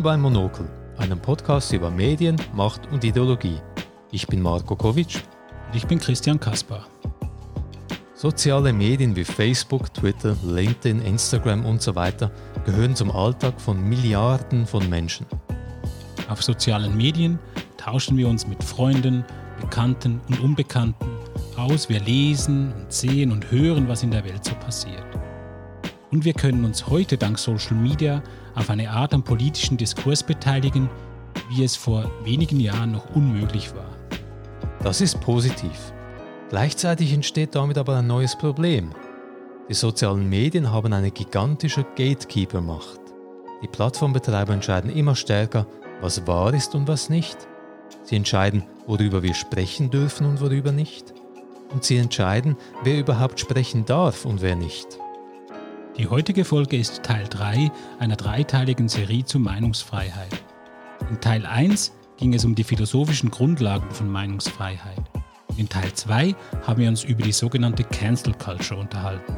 Willkommen beim Monokel, einem Podcast über Medien, Macht und Ideologie. Ich bin Marco Kovic. Und ich bin Christian Kaspar. Soziale Medien wie Facebook, Twitter, LinkedIn, Instagram und so weiter gehören zum Alltag von Milliarden von Menschen. Auf sozialen Medien tauschen wir uns mit Freunden, Bekannten und Unbekannten aus. Wir lesen und sehen und hören, was in der Welt so passiert. Und wir können uns heute dank Social Media auf eine Art am politischen Diskurs beteiligen, wie es vor wenigen Jahren noch unmöglich war. Das ist positiv. Gleichzeitig entsteht damit aber ein neues Problem. Die sozialen Medien haben eine gigantische Gatekeeper-Macht. Die Plattformbetreiber entscheiden immer stärker, was wahr ist und was nicht. Sie entscheiden, worüber wir sprechen dürfen und worüber nicht. Und sie entscheiden, wer überhaupt sprechen darf und wer nicht. Die heutige Folge ist Teil 3 einer dreiteiligen Serie zur Meinungsfreiheit. In Teil 1 ging es um die philosophischen Grundlagen von Meinungsfreiheit. In Teil 2 haben wir uns über die sogenannte Cancel Culture unterhalten.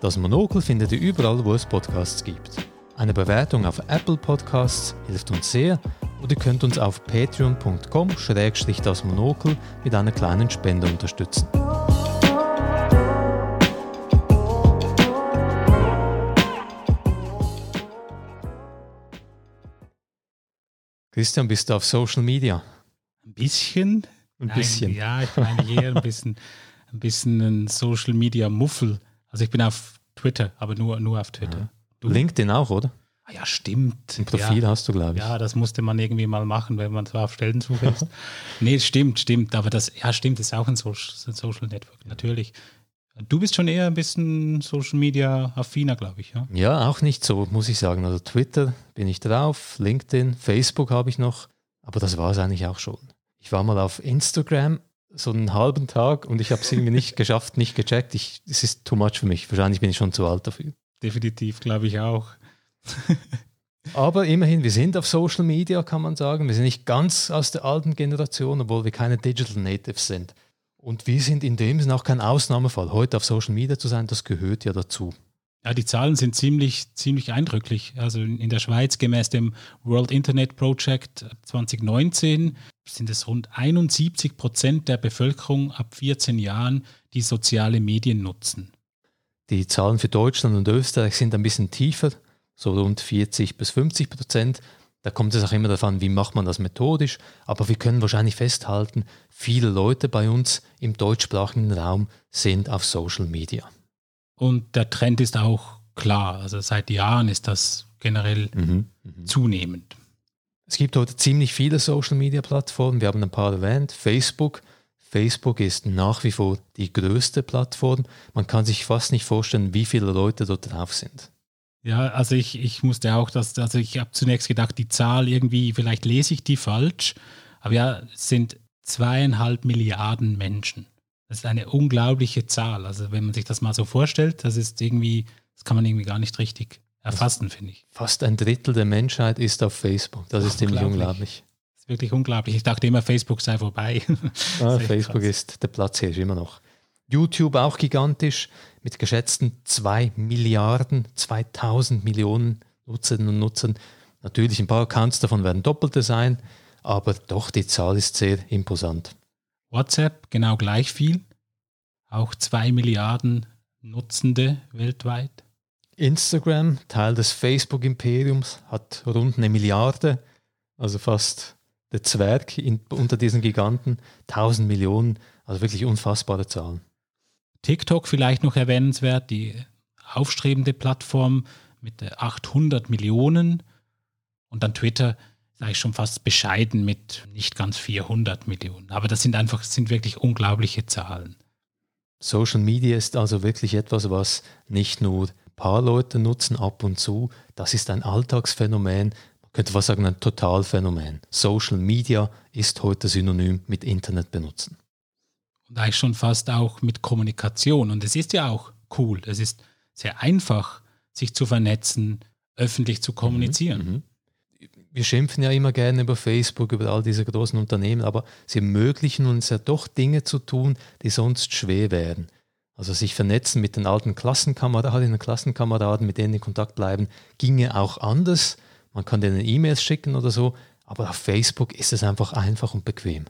Das Monokel findet ihr überall, wo es Podcasts gibt. Eine Bewertung auf Apple Podcasts hilft uns sehr und ihr könnt uns auf patreon.com-das Monokel mit einer kleinen Spende unterstützen. Christian, bist du auf Social Media? Ein bisschen. Ein Nein, bisschen. Ja, ich meine hier ein bisschen, ein bisschen ein Social Media Muffel. Also ich bin auf Twitter, aber nur, nur auf Twitter. Ja. LinkedIn auch, oder? Ah ja, stimmt. Ein Profil ja. hast du, glaube ich. Ja, das musste man irgendwie mal machen, wenn man zwar auf Stellensuche ist. nee, stimmt, stimmt. Aber das, ja, stimmt, ist auch ein Social, Social Network, natürlich. Du bist schon eher ein bisschen Social Media affiner, glaube ich, ja? Ja, auch nicht so, muss ich sagen. Also Twitter bin ich drauf, LinkedIn, Facebook habe ich noch, aber das war es eigentlich auch schon. Ich war mal auf Instagram so einen halben Tag und ich habe es irgendwie nicht geschafft, nicht gecheckt. es ist too much für mich. Wahrscheinlich bin ich schon zu alt dafür. Definitiv, glaube ich auch. Aber immerhin, wir sind auf Social Media, kann man sagen. Wir sind nicht ganz aus der alten Generation, obwohl wir keine Digital Natives sind. Und wir sind in dem Sinne auch kein Ausnahmefall. Heute auf Social Media zu sein, das gehört ja dazu. Ja, die Zahlen sind ziemlich, ziemlich eindrücklich. Also in der Schweiz gemäß dem World Internet Project 2019 sind es rund 71 Prozent der Bevölkerung ab 14 Jahren, die soziale Medien nutzen. Die Zahlen für Deutschland und Österreich sind ein bisschen tiefer, so rund 40 bis 50 Prozent. Da kommt es auch immer darauf an, wie macht man das methodisch. Aber wir können wahrscheinlich festhalten, viele Leute bei uns im deutschsprachigen Raum sind auf Social Media. Und der Trend ist auch klar. Also seit Jahren ist das generell mhm, mhm. zunehmend. Es gibt heute ziemlich viele Social Media Plattformen. Wir haben ein paar erwähnt. Facebook. Facebook ist nach wie vor die größte Plattform. Man kann sich fast nicht vorstellen, wie viele Leute dort drauf sind. Ja, also ich, ich musste auch das, also ich habe zunächst gedacht, die Zahl irgendwie, vielleicht lese ich die falsch, aber ja, es sind zweieinhalb Milliarden Menschen. Das ist eine unglaubliche Zahl. Also wenn man sich das mal so vorstellt, das ist irgendwie, das kann man irgendwie gar nicht richtig erfassen, finde ich. Fast ein Drittel der Menschheit ist auf Facebook. Das ist ziemlich unglaublich. Das ist wirklich unglaublich. Ich dachte immer, Facebook sei vorbei. Ah, Facebook krass. ist der Platz hier ist immer noch. YouTube auch gigantisch mit geschätzten 2 Milliarden, 2000 Millionen Nutzerinnen und Nutzern. Natürlich ein paar Accounts davon werden doppelte sein, aber doch die Zahl ist sehr imposant. WhatsApp genau gleich viel, auch 2 Milliarden Nutzende weltweit. Instagram, Teil des Facebook-Imperiums, hat rund eine Milliarde, also fast der Zwerg in, unter diesen Giganten, 1000 Millionen, also wirklich unfassbare Zahlen. TikTok vielleicht noch erwähnenswert, die aufstrebende Plattform mit 800 Millionen und dann Twitter ist eigentlich schon fast bescheiden mit nicht ganz 400 Millionen. Aber das sind einfach, sind wirklich unglaubliche Zahlen. Social Media ist also wirklich etwas, was nicht nur ein paar Leute nutzen ab und zu, das ist ein Alltagsphänomen, man könnte fast sagen ein Totalphänomen. Social Media ist heute synonym mit Internet benutzen und eigentlich schon fast auch mit Kommunikation. Und es ist ja auch cool. Es ist sehr einfach, sich zu vernetzen, öffentlich zu kommunizieren. Mhm, mhm. Wir schimpfen ja immer gerne über Facebook, über all diese großen Unternehmen, aber sie ermöglichen uns ja doch Dinge zu tun, die sonst schwer wären. Also sich vernetzen mit den alten Klassenkameradinnen und Klassenkameraden, mit denen in Kontakt bleiben, ginge auch anders. man kann denen E-Mails schicken oder so, aber auf Facebook ist es einfach einfach und bequem.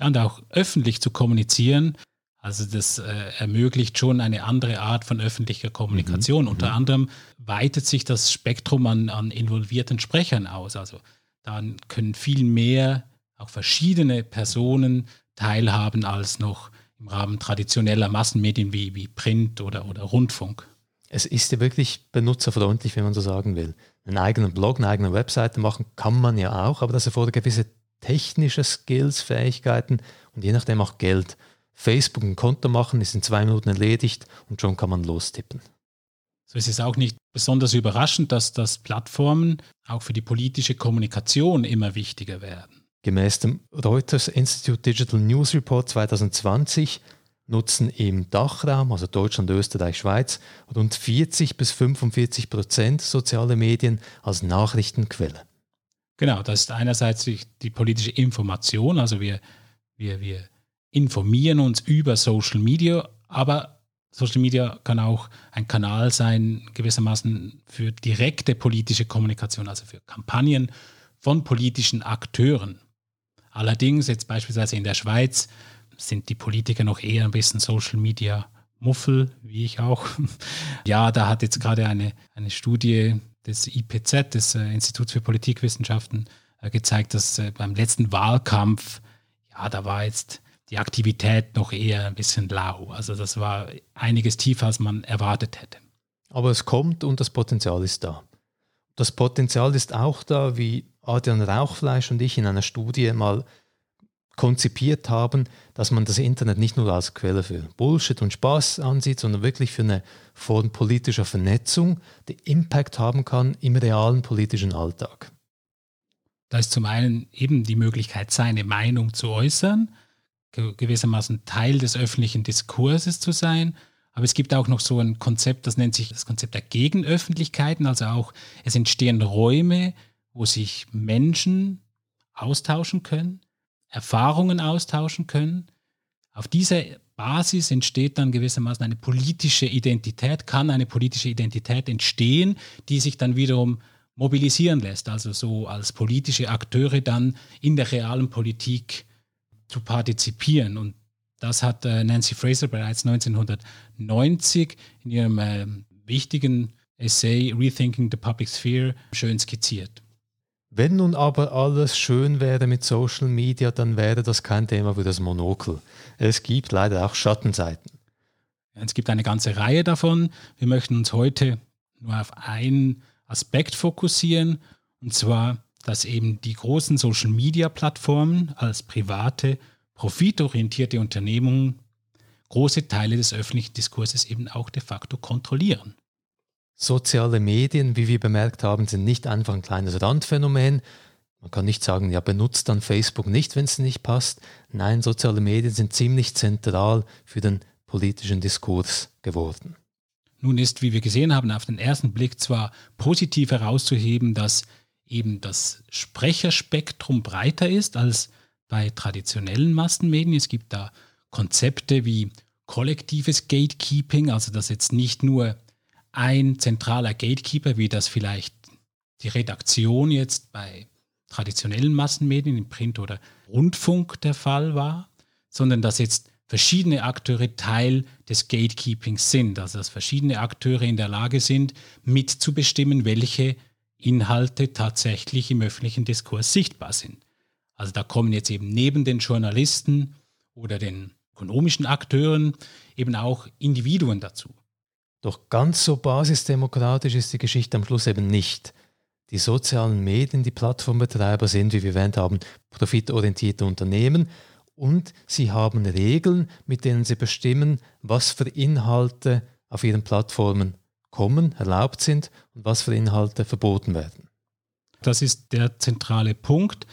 Ja, und auch öffentlich zu kommunizieren, also das äh, ermöglicht schon eine andere Art von öffentlicher Kommunikation. Mhm. Unter mhm. anderem weitet sich das Spektrum an, an involvierten Sprechern aus. Also dann können viel mehr auch verschiedene Personen teilhaben als noch im Rahmen traditioneller Massenmedien wie, wie Print oder, oder Rundfunk. Es ist ja wirklich benutzerfreundlich, wenn man so sagen will. Einen eigenen Blog, eine eigene Webseite machen kann man ja auch, aber das erfordert gewisse technische Skills, Fähigkeiten und je nachdem auch Geld. Facebook ein Konto machen, ist in zwei Minuten erledigt und schon kann man lostippen. So ist es auch nicht besonders überraschend, dass das Plattformen auch für die politische Kommunikation immer wichtiger werden. Gemäß dem Reuters Institute Digital News Report 2020 nutzen im Dachraum, also Deutschland, Österreich, Schweiz, rund 40 bis 45 Prozent soziale Medien als Nachrichtenquelle. Genau, das ist einerseits die politische Information, also wir, wir, wir informieren uns über Social Media, aber Social Media kann auch ein Kanal sein, gewissermaßen für direkte politische Kommunikation, also für Kampagnen von politischen Akteuren. Allerdings, jetzt beispielsweise in der Schweiz, sind die Politiker noch eher ein bisschen Social Media Muffel, wie ich auch. ja, da hat jetzt gerade eine, eine Studie des IPZ, des äh, Instituts für Politikwissenschaften, äh, gezeigt, dass äh, beim letzten Wahlkampf, ja, da war jetzt die Aktivität noch eher ein bisschen lau. Also das war einiges tiefer, als man erwartet hätte. Aber es kommt und das Potenzial ist da. Das Potenzial ist auch da, wie Adrian Rauchfleisch und ich in einer Studie mal konzipiert haben, dass man das Internet nicht nur als Quelle für Bullshit und Spaß ansieht, sondern wirklich für eine Form politischer Vernetzung, die Impact haben kann im realen politischen Alltag. Da ist zum einen eben die Möglichkeit, seine Meinung zu äußern, gewissermaßen Teil des öffentlichen Diskurses zu sein. Aber es gibt auch noch so ein Konzept, das nennt sich das Konzept der Gegenöffentlichkeiten. Also auch es entstehen Räume, wo sich Menschen austauschen können, Erfahrungen austauschen können. Auf dieser Basis entsteht dann gewissermaßen eine politische Identität, kann eine politische Identität entstehen, die sich dann wiederum mobilisieren lässt, also so als politische Akteure dann in der realen Politik zu partizipieren. Und das hat äh, Nancy Fraser bereits 1990 in ihrem äh, wichtigen Essay Rethinking the Public Sphere schön skizziert. Wenn nun aber alles schön wäre mit Social Media, dann wäre das kein Thema für das Monokel. Es gibt leider auch Schattenseiten. Es gibt eine ganze Reihe davon. Wir möchten uns heute nur auf einen Aspekt fokussieren, und zwar dass eben die großen Social-Media-Plattformen als private, profitorientierte Unternehmungen große Teile des öffentlichen Diskurses eben auch de facto kontrollieren. Soziale Medien, wie wir bemerkt haben, sind nicht einfach ein kleines Randphänomen. Man kann nicht sagen, ja, benutzt dann Facebook nicht, wenn es nicht passt. Nein, soziale Medien sind ziemlich zentral für den politischen Diskurs geworden. Nun ist, wie wir gesehen haben, auf den ersten Blick zwar positiv herauszuheben, dass eben das Sprecherspektrum breiter ist als bei traditionellen Massenmedien. Es gibt da Konzepte wie kollektives Gatekeeping, also dass jetzt nicht nur ein zentraler Gatekeeper, wie das vielleicht die Redaktion jetzt bei traditionellen Massenmedien im Print oder Rundfunk der Fall war, sondern dass jetzt verschiedene Akteure Teil des Gatekeepings sind, also dass verschiedene Akteure in der Lage sind, mitzubestimmen, welche Inhalte tatsächlich im öffentlichen Diskurs sichtbar sind. Also da kommen jetzt eben neben den Journalisten oder den ökonomischen Akteuren eben auch Individuen dazu. Doch ganz so basisdemokratisch ist die Geschichte am Schluss eben nicht. Die sozialen Medien, die Plattformbetreiber sind, wie wir erwähnt haben, profitorientierte Unternehmen und sie haben Regeln, mit denen sie bestimmen, was für Inhalte auf ihren Plattformen kommen, erlaubt sind und was für Inhalte verboten werden. Das ist der zentrale Punkt.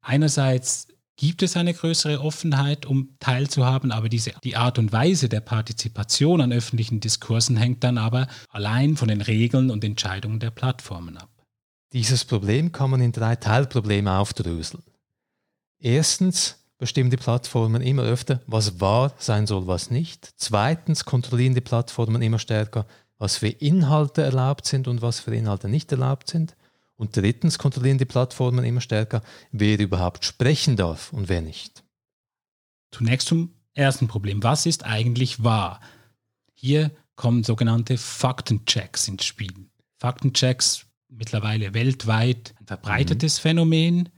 Einerseits gibt es eine größere Offenheit, um teilzuhaben, aber diese, die Art und Weise der Partizipation an öffentlichen Diskursen hängt dann aber allein von den Regeln und Entscheidungen der Plattformen ab. Dieses Problem kann man in drei Teilprobleme aufdröseln. Erstens bestimmen die Plattformen immer öfter, was wahr sein soll, was nicht. Zweitens kontrollieren die Plattformen immer stärker, was für Inhalte erlaubt sind und was für Inhalte nicht erlaubt sind. Und drittens kontrollieren die Plattformen immer stärker, wer überhaupt sprechen darf und wer nicht. Zunächst zum ersten Problem. Was ist eigentlich wahr? Hier kommen sogenannte Faktenchecks ins Spiel. Faktenchecks mittlerweile weltweit ein verbreitetes mhm. Phänomen,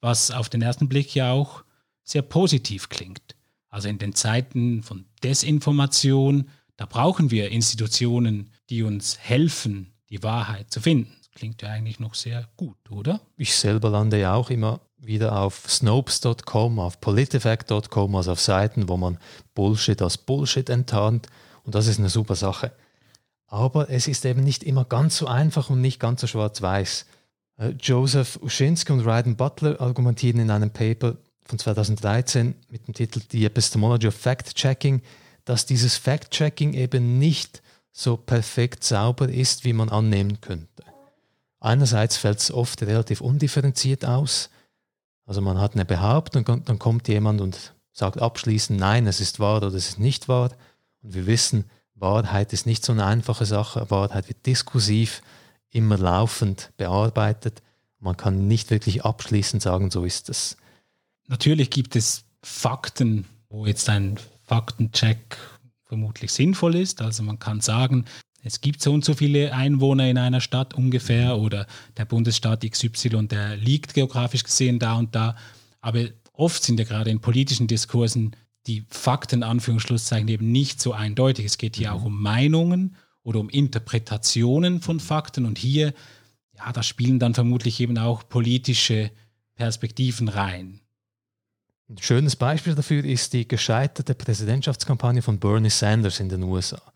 was auf den ersten Blick ja auch sehr positiv klingt. Also in den Zeiten von Desinformation, da brauchen wir Institutionen, die uns helfen, die Wahrheit zu finden. Klingt ja eigentlich noch sehr gut, oder? Ich selber lande ja auch immer wieder auf Snopes.com, auf politifact.com, also auf Seiten, wo man Bullshit als Bullshit enttarnt. Und das ist eine super Sache. Aber es ist eben nicht immer ganz so einfach und nicht ganz so schwarz-weiß. Äh, Joseph Uschinski und Ryden Butler argumentieren in einem Paper von 2013 mit dem Titel The Epistemology of Fact-Checking, dass dieses Fact-Checking eben nicht so perfekt sauber ist, wie man annehmen könnte. Einerseits fällt es oft relativ undifferenziert aus. Also man hat eine Behauptung und dann kommt jemand und sagt abschließend, nein, es ist wahr oder es ist nicht wahr. Und wir wissen, Wahrheit ist nicht so eine einfache Sache. Wahrheit wird diskursiv, immer laufend bearbeitet. Man kann nicht wirklich abschließend sagen, so ist es. Natürlich gibt es Fakten, wo jetzt ein Faktencheck vermutlich sinnvoll ist. Also man kann sagen, es gibt so und so viele Einwohner in einer Stadt ungefähr oder der Bundesstaat XY, der liegt geografisch gesehen da und da. Aber oft sind ja gerade in politischen Diskursen die Fakten, Anführungsschlusszeichen, eben nicht so eindeutig. Es geht hier mhm. auch um Meinungen oder um Interpretationen von Fakten und hier, ja, da spielen dann vermutlich eben auch politische Perspektiven rein. Ein schönes Beispiel dafür ist die gescheiterte Präsidentschaftskampagne von Bernie Sanders in den USA.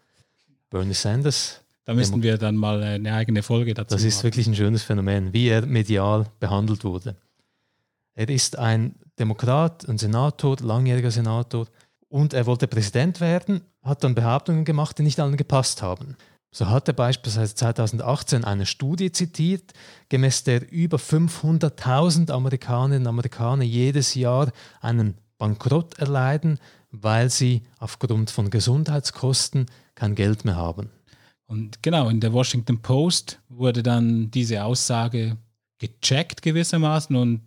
Bernie Sanders. Da müssten wir dann mal eine eigene Folge dazu Das ist machen. wirklich ein schönes Phänomen, wie er medial behandelt wurde. Er ist ein Demokrat, ein Senator, langjähriger Senator, und er wollte Präsident werden, hat dann Behauptungen gemacht, die nicht allen gepasst haben. So hat er beispielsweise 2018 eine Studie zitiert, gemäß der über 500.000 Amerikanerinnen und Amerikaner jedes Jahr einen Bankrott erleiden, weil sie aufgrund von Gesundheitskosten kein Geld mehr haben. Und genau, in der Washington Post wurde dann diese Aussage gecheckt gewissermaßen und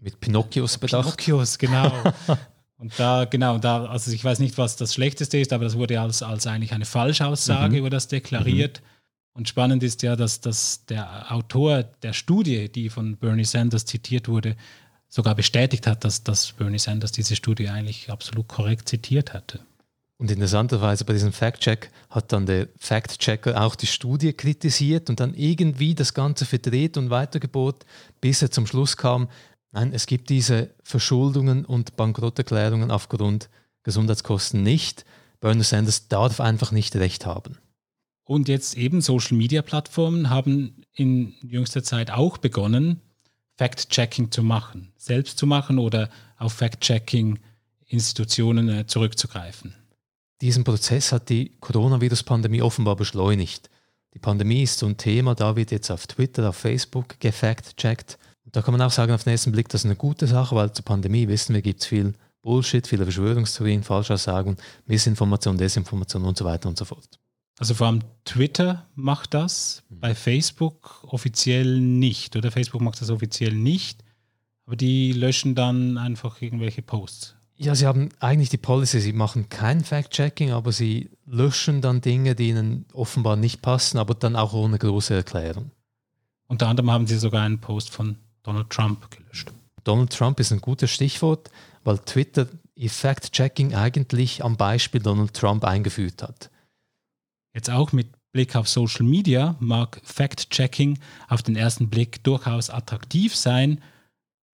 mit Pinocchios bedacht. Pinocchios, genau. Und da, genau, da, also ich weiß nicht, was das Schlechteste ist, aber das wurde als, als eigentlich eine Falschaussage, mhm. wurde das deklariert. Mhm. Und spannend ist ja, dass, dass der Autor der Studie, die von Bernie Sanders zitiert wurde, sogar bestätigt hat, dass, dass Bernie Sanders diese Studie eigentlich absolut korrekt zitiert hatte. Und interessanterweise bei diesem Fact-Check hat dann der Fact-Checker auch die Studie kritisiert und dann irgendwie das Ganze verdreht und weitergebot, bis er zum Schluss kam, Nein, es gibt diese Verschuldungen und Bankrotterklärungen aufgrund Gesundheitskosten nicht. Bernie Sanders darf einfach nicht recht haben. Und jetzt eben Social-Media-Plattformen haben in jüngster Zeit auch begonnen, Fact-Checking zu machen, selbst zu machen oder auf Fact-Checking-Institutionen äh, zurückzugreifen. Diesen Prozess hat die Coronavirus-Pandemie offenbar beschleunigt. Die Pandemie ist so ein Thema, da wird jetzt auf Twitter, auf Facebook gefact-checkt. Da kann man auch sagen, auf den ersten Blick, das ist eine gute Sache, weil zur Pandemie wissen wir, gibt es viel Bullshit, viele Verschwörungstheorien, Falschaussagen, Missinformation, Desinformation und so weiter und so fort. Also vor allem Twitter macht das, mhm. bei Facebook offiziell nicht. Oder Facebook macht das offiziell nicht, aber die löschen dann einfach irgendwelche Posts. Ja, sie haben eigentlich die Policy, sie machen kein Fact-Checking, aber sie löschen dann Dinge, die ihnen offenbar nicht passen, aber dann auch ohne große Erklärung. Unter anderem haben sie sogar einen Post von Donald Trump gelöscht. Donald Trump ist ein gutes Stichwort, weil Twitter Fact-Checking eigentlich am Beispiel Donald Trump eingeführt hat. Jetzt auch mit Blick auf Social Media mag Fact-Checking auf den ersten Blick durchaus attraktiv sein,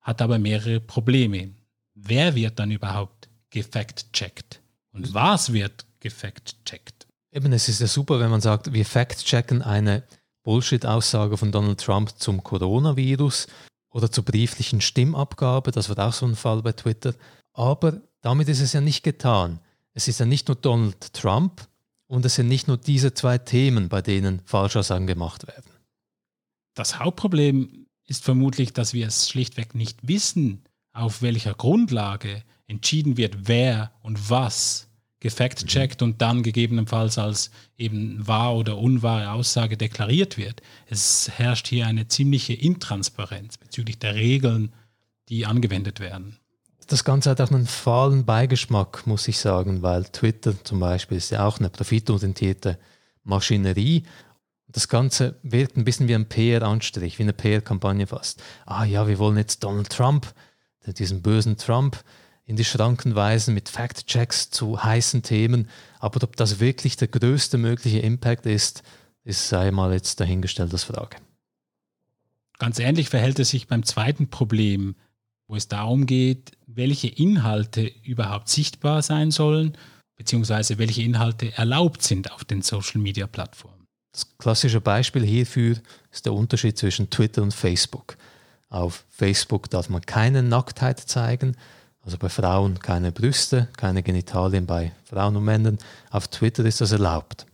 hat aber mehrere Probleme. Wer wird dann überhaupt gefact-checkt? Und was wird gefact-checkt? Eben, es ist ja super, wenn man sagt, wir fact-checken eine Bullshit-Aussage von Donald Trump zum Coronavirus oder zur brieflichen Stimmabgabe, das war auch so ein Fall bei Twitter. Aber damit ist es ja nicht getan. Es ist ja nicht nur Donald Trump und es sind nicht nur diese zwei Themen, bei denen Falschaussagen gemacht werden. Das Hauptproblem ist vermutlich, dass wir es schlichtweg nicht wissen, auf welcher Grundlage entschieden wird, wer und was gefact-checkt mhm. und dann gegebenenfalls als eben wahr oder unwahre Aussage deklariert wird. Es herrscht hier eine ziemliche Intransparenz bezüglich der Regeln, die angewendet werden. Das Ganze hat auch einen fahlen Beigeschmack, muss ich sagen, weil Twitter zum Beispiel ist ja auch eine profitorientierte Maschinerie. Das Ganze wirkt ein bisschen wie ein PR-Anstrich, wie eine PR-Kampagne fast. Ah ja, wir wollen jetzt Donald Trump, diesen bösen Trump, in die Schranken weisen mit Fact-Checks zu heißen Themen. Aber ob das wirklich der größte mögliche Impact ist, ist sei mal jetzt dahingestellt als Frage. Ganz ähnlich verhält es sich beim zweiten Problem, wo es darum geht, welche Inhalte überhaupt sichtbar sein sollen, beziehungsweise welche Inhalte erlaubt sind auf den Social-Media-Plattformen. Das klassische Beispiel hierfür ist der Unterschied zwischen Twitter und Facebook. Auf Facebook darf man keine Nacktheit zeigen, also bei Frauen keine Brüste, keine Genitalien bei Frauen und Männern. Auf Twitter ist das erlaubt.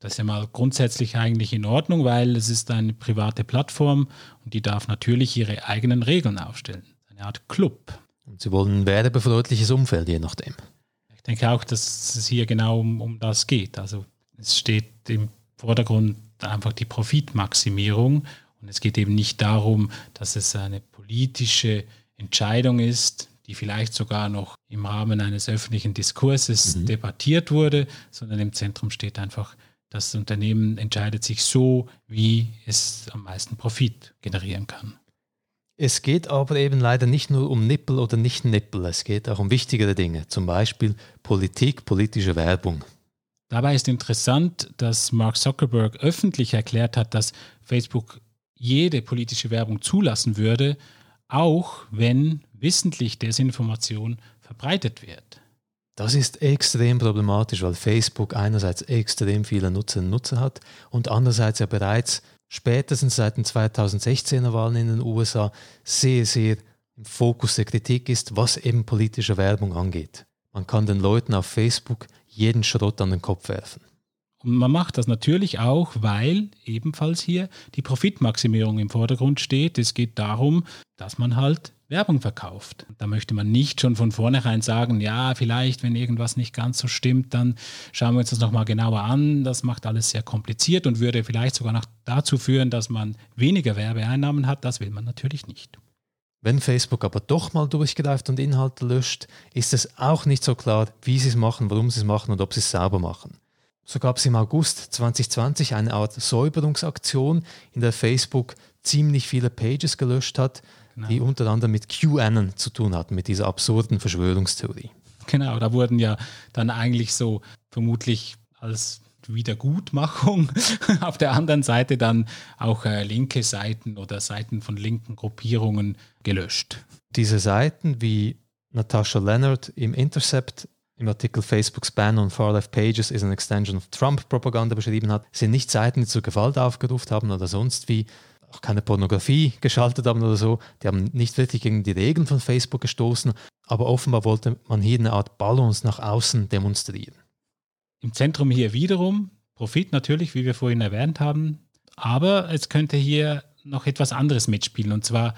Das ist ja mal grundsätzlich eigentlich in Ordnung, weil es ist eine private Plattform und die darf natürlich ihre eigenen Regeln aufstellen. Eine Art Club. Und sie wollen ein werbefreundliches Umfeld, je nachdem. Ich denke auch, dass es hier genau um, um das geht. Also es steht im Vordergrund einfach die Profitmaximierung und es geht eben nicht darum, dass es eine politische Entscheidung ist, die vielleicht sogar noch im Rahmen eines öffentlichen Diskurses mhm. debattiert wurde, sondern im Zentrum steht einfach, das Unternehmen entscheidet sich so, wie es am meisten Profit generieren kann. Es geht aber eben leider nicht nur um Nippel oder nicht Nippel, es geht auch um wichtigere Dinge, zum Beispiel Politik, politische Werbung. Dabei ist interessant, dass Mark Zuckerberg öffentlich erklärt hat, dass Facebook jede politische Werbung zulassen würde, auch wenn wissentlich Desinformation verbreitet wird. Das ist extrem problematisch, weil Facebook einerseits extrem viele Nutzerinnen und Nutzer hat und andererseits ja bereits spätestens seit den 2016er Wahlen in den USA sehr, sehr im Fokus der Kritik ist, was eben politische Werbung angeht. Man kann den Leuten auf Facebook jeden Schrott an den Kopf werfen. Und man macht das natürlich auch, weil ebenfalls hier die Profitmaximierung im Vordergrund steht. Es geht darum, dass man halt Werbung verkauft. Da möchte man nicht schon von vornherein sagen, ja, vielleicht, wenn irgendwas nicht ganz so stimmt, dann schauen wir uns das nochmal genauer an. Das macht alles sehr kompliziert und würde vielleicht sogar noch dazu führen, dass man weniger Werbeeinnahmen hat. Das will man natürlich nicht. Wenn Facebook aber doch mal durchgreift und Inhalte löscht, ist es auch nicht so klar, wie sie es machen, warum sie es machen und ob sie es sauber machen. So gab es im August 2020 eine Art Säuberungsaktion, in der Facebook ziemlich viele Pages gelöscht hat, genau. die unter anderem mit QAnon zu tun hatten, mit dieser absurden Verschwörungstheorie. Genau, da wurden ja dann eigentlich so vermutlich als Wiedergutmachung auf der anderen Seite dann auch äh, linke Seiten oder Seiten von linken Gruppierungen gelöscht. Diese Seiten, wie Natasha Leonard im Intercept im Artikel Facebook's Ban on Far-Left Pages is an Extension of Trump-Propaganda beschrieben hat, sind nicht Seiten, die zur Gewalt aufgerufen haben oder sonst wie, auch keine Pornografie geschaltet haben oder so. Die haben nicht wirklich gegen die Regeln von Facebook gestoßen, aber offenbar wollte man hier eine Art Balance nach außen demonstrieren. Im Zentrum hier wiederum Profit natürlich, wie wir vorhin erwähnt haben, aber es könnte hier noch etwas anderes mitspielen. Und zwar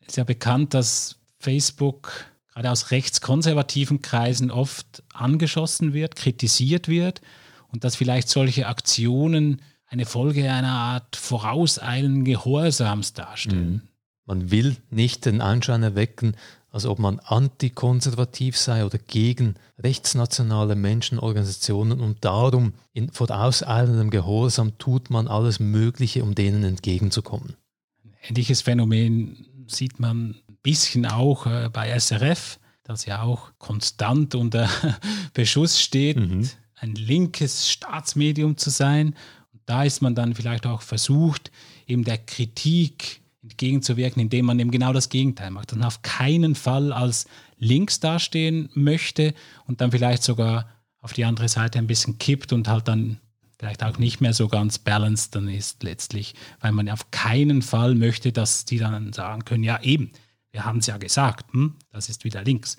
ist ja bekannt, dass Facebook gerade aus rechtskonservativen Kreisen oft angeschossen wird, kritisiert wird und dass vielleicht solche Aktionen eine Folge einer Art vorauseilenden Gehorsams darstellen. Mhm. Man will nicht den Anschein erwecken, als ob man antikonservativ sei oder gegen rechtsnationale Menschenorganisationen und darum in vorauseilendem Gehorsam tut man alles Mögliche, um denen entgegenzukommen. Ein ähnliches Phänomen sieht man ein bisschen auch äh, bei SRF, das ja auch konstant unter Beschuss steht, mhm. ein linkes Staatsmedium zu sein da ist man dann vielleicht auch versucht, eben der Kritik entgegenzuwirken, indem man eben genau das Gegenteil macht. Dann auf keinen Fall als links dastehen möchte und dann vielleicht sogar auf die andere Seite ein bisschen kippt und halt dann vielleicht auch nicht mehr so ganz balanced dann ist letztlich, weil man auf keinen Fall möchte, dass die dann sagen können, ja eben, wir haben es ja gesagt, hm, das ist wieder links.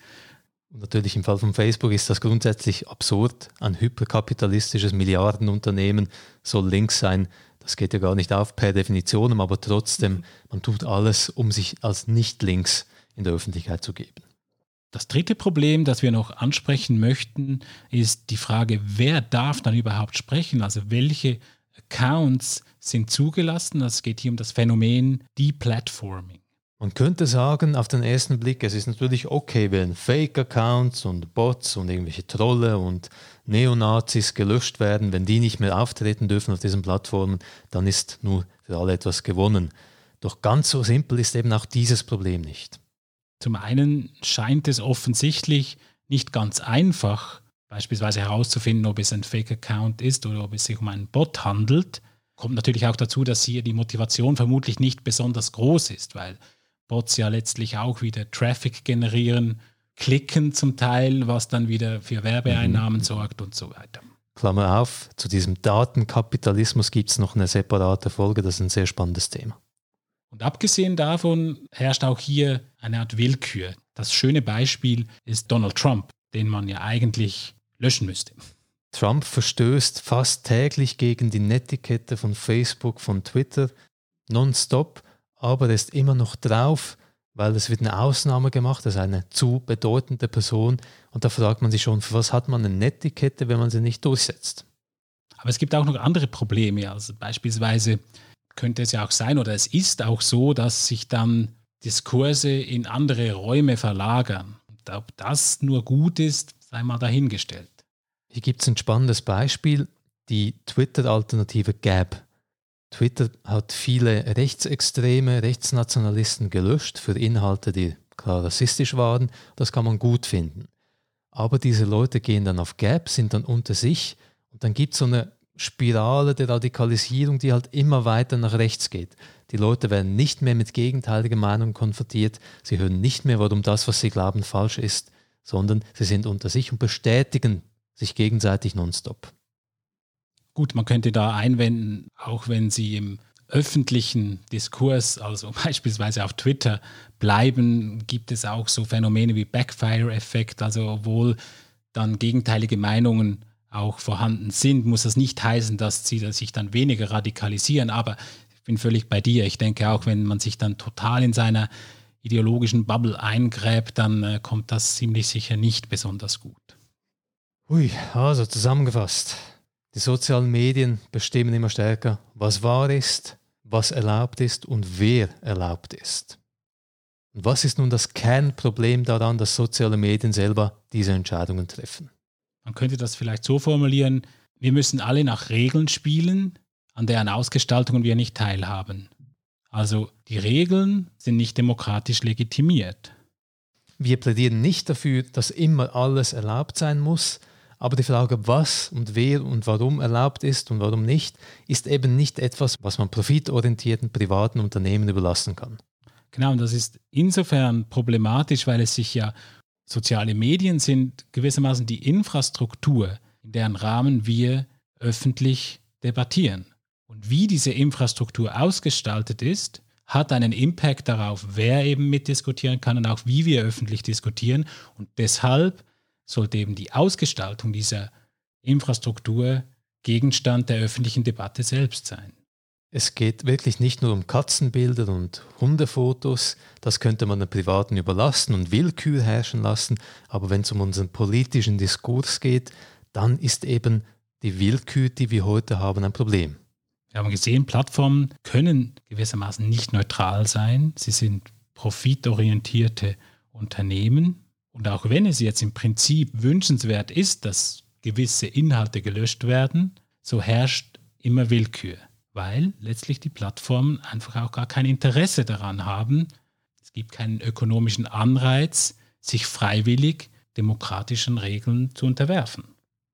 Und natürlich im Fall von Facebook ist das grundsätzlich absurd. Ein hyperkapitalistisches Milliardenunternehmen soll links sein. Das geht ja gar nicht auf per Definition, aber trotzdem, man tut alles, um sich als nicht links in der Öffentlichkeit zu geben. Das dritte Problem, das wir noch ansprechen möchten, ist die Frage, wer darf dann überhaupt sprechen? Also welche Accounts sind zugelassen? Es geht hier um das Phänomen Deplatforming. Man könnte sagen, auf den ersten Blick, es ist natürlich okay, wenn Fake-Accounts und Bots und irgendwelche Trolle und Neonazis gelöscht werden, wenn die nicht mehr auftreten dürfen auf diesen Plattformen, dann ist nur für alle etwas gewonnen. Doch ganz so simpel ist eben auch dieses Problem nicht. Zum einen scheint es offensichtlich nicht ganz einfach, beispielsweise herauszufinden, ob es ein Fake-Account ist oder ob es sich um einen Bot handelt. Kommt natürlich auch dazu, dass hier die Motivation vermutlich nicht besonders groß ist, weil Bots ja letztlich auch wieder Traffic generieren, klicken zum Teil, was dann wieder für Werbeeinnahmen mhm. sorgt und so weiter. Klammer auf, zu diesem Datenkapitalismus gibt es noch eine separate Folge, das ist ein sehr spannendes Thema. Und abgesehen davon herrscht auch hier eine Art Willkür. Das schöne Beispiel ist Donald Trump, den man ja eigentlich löschen müsste. Trump verstößt fast täglich gegen die Netiquette von Facebook, von Twitter, nonstop, aber er ist immer noch drauf, weil es wird eine Ausnahme gemacht, das ist eine zu bedeutende Person und da fragt man sich schon, für was hat man eine Netiquette, wenn man sie nicht durchsetzt? Aber es gibt auch noch andere Probleme, also beispielsweise könnte es ja auch sein oder es ist auch so, dass sich dann Diskurse in andere Räume verlagern. Und ob das nur gut ist, sei mal dahingestellt. Hier gibt es ein spannendes Beispiel, die Twitter-Alternative Gab. Twitter hat viele Rechtsextreme, Rechtsnationalisten gelöscht für Inhalte, die klar rassistisch waren. Das kann man gut finden. Aber diese Leute gehen dann auf Gap, sind dann unter sich und dann gibt es so eine Spirale der Radikalisierung, die halt immer weiter nach rechts geht. Die Leute werden nicht mehr mit gegenteiligen Meinungen konfrontiert, sie hören nicht mehr, warum das, was sie glauben, falsch ist, sondern sie sind unter sich und bestätigen sich gegenseitig nonstop. Gut, man könnte da einwenden, auch wenn sie im öffentlichen Diskurs, also beispielsweise auf Twitter, bleiben, gibt es auch so Phänomene wie Backfire-Effekt, also obwohl dann gegenteilige Meinungen auch vorhanden sind, muss das nicht heißen, dass sie sich dann weniger radikalisieren. Aber ich bin völlig bei dir. Ich denke auch, wenn man sich dann total in seiner ideologischen Bubble eingräbt, dann äh, kommt das ziemlich sicher nicht besonders gut. Ui, also zusammengefasst. Die sozialen Medien bestimmen immer stärker, was wahr ist, was erlaubt ist und wer erlaubt ist. Und was ist nun das Kernproblem daran, dass soziale Medien selber diese Entscheidungen treffen? Man könnte das vielleicht so formulieren, wir müssen alle nach Regeln spielen, an deren Ausgestaltungen wir nicht teilhaben. Also die Regeln sind nicht demokratisch legitimiert. Wir plädieren nicht dafür, dass immer alles erlaubt sein muss, aber die Frage, was und wer und warum erlaubt ist und warum nicht, ist eben nicht etwas, was man profitorientierten privaten Unternehmen überlassen kann. Genau, und das ist insofern problematisch, weil es sich ja Soziale Medien sind gewissermaßen die Infrastruktur, in deren Rahmen wir öffentlich debattieren. Und wie diese Infrastruktur ausgestaltet ist, hat einen Impact darauf, wer eben mitdiskutieren kann und auch wie wir öffentlich diskutieren. Und deshalb sollte eben die Ausgestaltung dieser Infrastruktur Gegenstand der öffentlichen Debatte selbst sein. Es geht wirklich nicht nur um Katzenbilder und Hundefotos, das könnte man den Privaten überlassen und Willkür herrschen lassen, aber wenn es um unseren politischen Diskurs geht, dann ist eben die Willkür, die wir heute haben, ein Problem. Wir haben gesehen, Plattformen können gewissermaßen nicht neutral sein. Sie sind profitorientierte Unternehmen. Und auch wenn es jetzt im Prinzip wünschenswert ist, dass gewisse Inhalte gelöscht werden, so herrscht immer Willkür weil letztlich die Plattformen einfach auch gar kein Interesse daran haben. Es gibt keinen ökonomischen Anreiz, sich freiwillig demokratischen Regeln zu unterwerfen.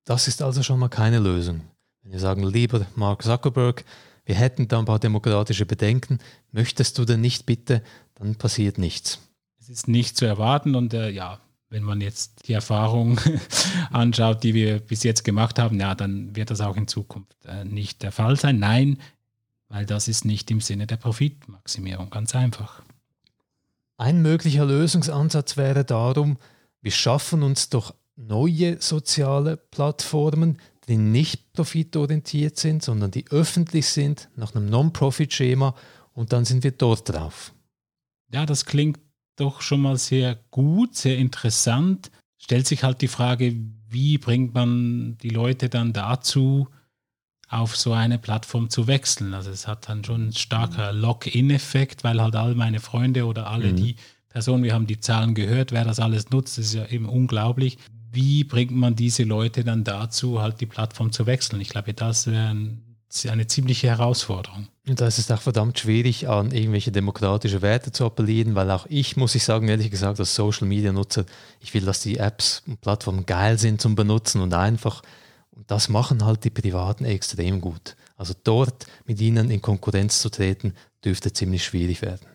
Das ist also schon mal keine Lösung. Wenn wir sagen, lieber Mark Zuckerberg, wir hätten da ein paar demokratische Bedenken, möchtest du denn nicht bitte, dann passiert nichts. Es ist nicht zu erwarten und äh, ja, wenn man jetzt die Erfahrung anschaut, die wir bis jetzt gemacht haben, ja, dann wird das auch in Zukunft äh, nicht der Fall sein. Nein, weil das ist nicht im Sinne der Profitmaximierung, ganz einfach. Ein möglicher Lösungsansatz wäre darum, wir schaffen uns doch neue soziale Plattformen, die nicht profitorientiert sind, sondern die öffentlich sind, nach einem Non-Profit-Schema und dann sind wir dort drauf. Ja, das klingt doch schon mal sehr gut, sehr interessant. Stellt sich halt die Frage, wie bringt man die Leute dann dazu, auf so eine Plattform zu wechseln. Also es hat dann schon einen starker Lock-in-Effekt, weil halt all meine Freunde oder alle mhm. die Personen, wir haben die Zahlen gehört, wer das alles nutzt, das ist ja eben unglaublich. Wie bringt man diese Leute dann dazu, halt die Plattform zu wechseln? Ich glaube, das wäre ein eine ziemliche Herausforderung. Und da ist es auch verdammt schwierig, an irgendwelche demokratische Werte zu appellieren, weil auch ich, muss ich sagen, ehrlich gesagt, als Social Media Nutzer, ich will, dass die Apps und Plattformen geil sind zum Benutzen und einfach. Und das machen halt die Privaten extrem gut. Also dort mit ihnen in Konkurrenz zu treten, dürfte ziemlich schwierig werden.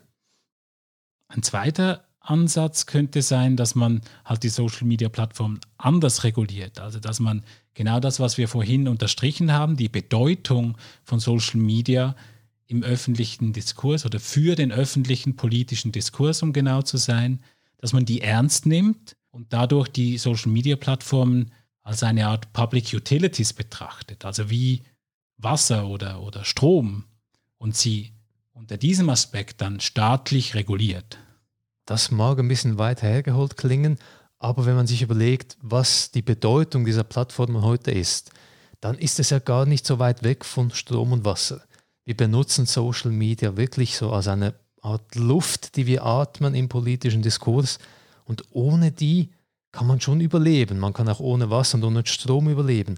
Ein zweiter Ansatz könnte sein, dass man halt die Social Media Plattform anders reguliert. Also dass man genau das, was wir vorhin unterstrichen haben, die Bedeutung von Social Media im öffentlichen Diskurs oder für den öffentlichen politischen Diskurs, um genau zu sein, dass man die ernst nimmt und dadurch die Social Media Plattformen als eine Art Public Utilities betrachtet, also wie Wasser oder, oder Strom und sie unter diesem Aspekt dann staatlich reguliert. Das mag ein bisschen weit hergeholt klingen, aber wenn man sich überlegt, was die Bedeutung dieser Plattformen heute ist, dann ist es ja gar nicht so weit weg von Strom und Wasser. Wir benutzen Social Media wirklich so als eine Art Luft, die wir atmen im politischen Diskurs. Und ohne die kann man schon überleben. Man kann auch ohne Wasser und ohne Strom überleben.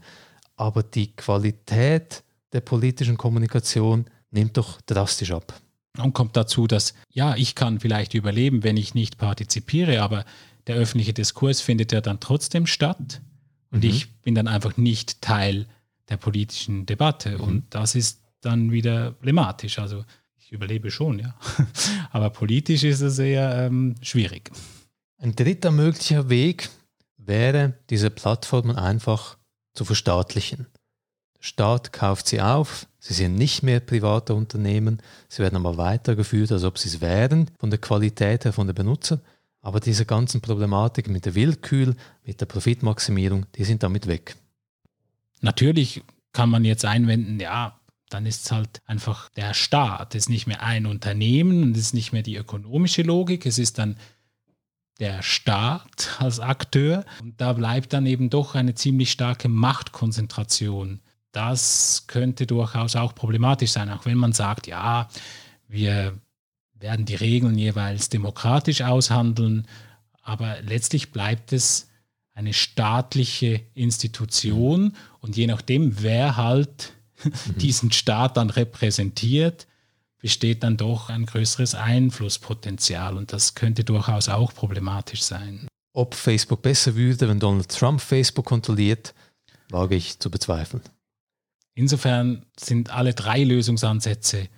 Aber die Qualität der politischen Kommunikation nimmt doch drastisch ab. Und kommt dazu, dass ja, ich kann vielleicht überleben, wenn ich nicht partizipiere, aber der öffentliche Diskurs findet ja dann trotzdem statt und mhm. ich bin dann einfach nicht Teil der politischen Debatte mhm. und das ist dann wieder problematisch. Also ich überlebe schon, ja. Aber politisch ist es eher ähm, schwierig. Ein dritter möglicher Weg wäre, diese Plattformen einfach zu verstaatlichen. Der Staat kauft sie auf, sie sind nicht mehr private Unternehmen, sie werden aber weitergeführt, als ob sie es wären, von der Qualität her, von den Benutzern. Aber diese ganzen Problematiken mit der Willkür, mit der Profitmaximierung, die sind damit weg. Natürlich kann man jetzt einwenden, ja, dann ist es halt einfach der Staat. Es ist nicht mehr ein Unternehmen und es ist nicht mehr die ökonomische Logik. Es ist dann der Staat als Akteur. Und da bleibt dann eben doch eine ziemlich starke Machtkonzentration. Das könnte durchaus auch problematisch sein, auch wenn man sagt, ja, wir werden die Regeln jeweils demokratisch aushandeln, aber letztlich bleibt es eine staatliche Institution und je nachdem, wer halt mhm. diesen Staat dann repräsentiert, besteht dann doch ein größeres Einflusspotenzial und das könnte durchaus auch problematisch sein. Ob Facebook besser würde, wenn Donald Trump Facebook kontrolliert, wage ich zu bezweifeln. Insofern sind alle drei Lösungsansätze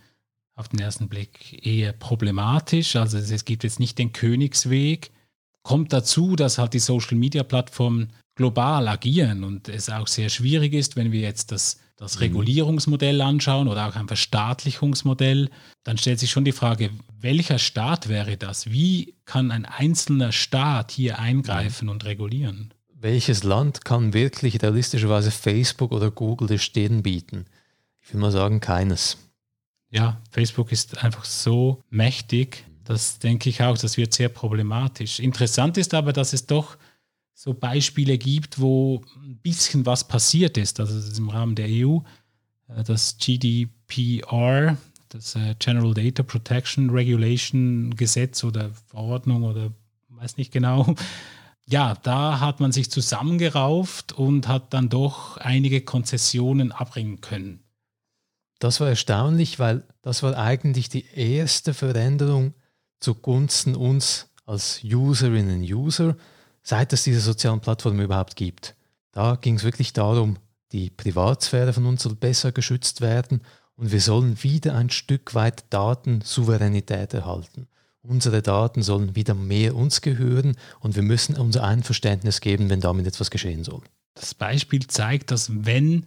auf den ersten Blick eher problematisch. Also es gibt jetzt nicht den Königsweg. Kommt dazu, dass halt die Social-Media-Plattformen global agieren und es auch sehr schwierig ist, wenn wir jetzt das, das mhm. Regulierungsmodell anschauen oder auch ein Verstaatlichungsmodell, dann stellt sich schon die Frage, welcher Staat wäre das? Wie kann ein einzelner Staat hier eingreifen mhm. und regulieren? Welches Land kann wirklich realistischerweise Facebook oder Google die Stirn bieten? Ich will mal sagen, keines ja, Facebook ist einfach so mächtig, das denke ich auch, das wird sehr problematisch. Interessant ist aber, dass es doch so Beispiele gibt, wo ein bisschen was passiert ist. Also ist im Rahmen der EU, äh, das GDPR, das äh, General Data Protection Regulation Gesetz oder Verordnung oder weiß nicht genau. Ja, da hat man sich zusammengerauft und hat dann doch einige Konzessionen abbringen können. Das war erstaunlich, weil das war eigentlich die erste Veränderung zugunsten uns als Userinnen und User, seit es diese sozialen Plattformen überhaupt gibt. Da ging es wirklich darum, die Privatsphäre von uns soll besser geschützt werden und wir sollen wieder ein Stück weit Datensouveränität erhalten. Unsere Daten sollen wieder mehr uns gehören und wir müssen unser Einverständnis geben, wenn damit etwas geschehen soll. Das Beispiel zeigt, dass wenn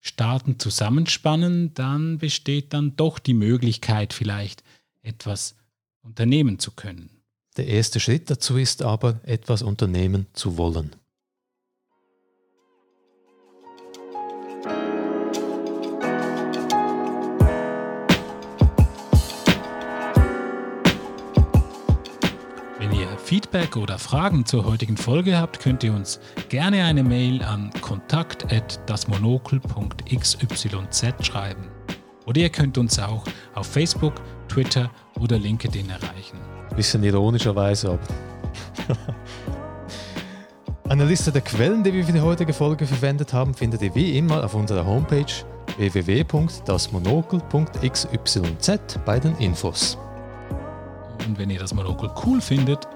Staaten zusammenspannen, dann besteht dann doch die Möglichkeit, vielleicht etwas unternehmen zu können. Der erste Schritt dazu ist aber, etwas unternehmen zu wollen. Feedback oder Fragen zur heutigen Folge habt, könnt ihr uns gerne eine Mail an kontakt@dasmonokel.xyz schreiben. Oder ihr könnt uns auch auf Facebook, Twitter oder LinkedIn erreichen. Bisschen ironischerweise, aber. Eine Liste der Quellen, die wir für die heutige Folge verwendet haben, findet ihr wie immer auf unserer Homepage www.dasmonokel.xyz bei den Infos. Und wenn ihr das Monokel cool findet,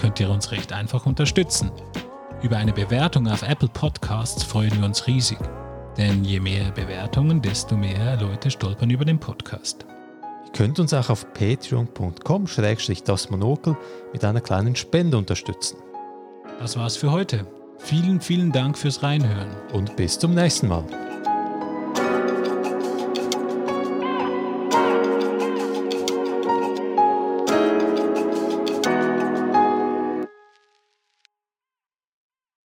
könnt ihr uns recht einfach unterstützen. Über eine Bewertung auf Apple Podcasts freuen wir uns riesig. Denn je mehr Bewertungen, desto mehr Leute stolpern über den Podcast. Ihr könnt uns auch auf patreon.com-das Monokel mit einer kleinen Spende unterstützen. Das war's für heute. Vielen, vielen Dank fürs Reinhören. Und bis zum nächsten Mal.